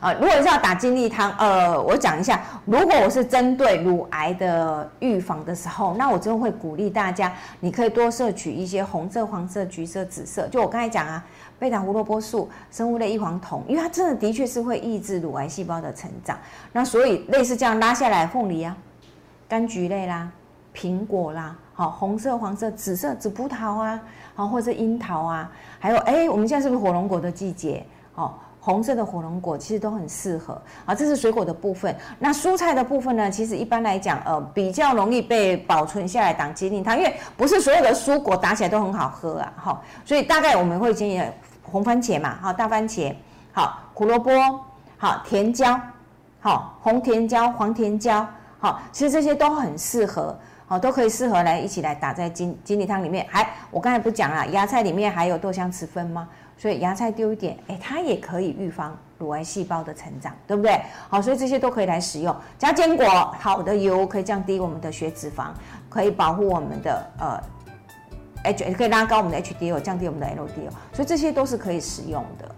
啊，如果是要打金利汤，呃，我讲一下，如果我是针对乳癌的预防的时候，那我真的会鼓励大家，你可以多摄取一些红色、黄色、橘色、紫色，就我刚才讲啊，贝塔胡萝卜素、生物类异黄酮，因为它真的的确是会抑制乳癌细胞的成长。那所以类似这样拉下来，凤梨啊、柑橘类啦、苹果啦，好，红色、黄色、紫色、紫葡萄啊，好，或者樱桃啊，还有哎，我们现在是不是火龙果的季节？哦。红色的火龙果其实都很适合啊，这是水果的部分。那蔬菜的部分呢？其实一般来讲，呃，比较容易被保存下来当金利汤，因为不是所有的蔬果打起来都很好喝啊，哈。所以大概我们会建议红番茄嘛，哈，大番茄，好，胡萝卜，好，甜椒，好，红甜椒、黄甜椒，好，其实这些都很适合，好，都可以适合来一起来打在金金利汤里面。还我刚才不讲了，芽菜里面还有豆香雌酚吗？所以芽菜丢一点，哎，它也可以预防乳癌细胞的成长，对不对？好，所以这些都可以来使用。加坚果，好的油可以降低我们的血脂肪，可以保护我们的呃 H，可以拉高我们的 HDL，降低我们的 LDL，所以这些都是可以使用的。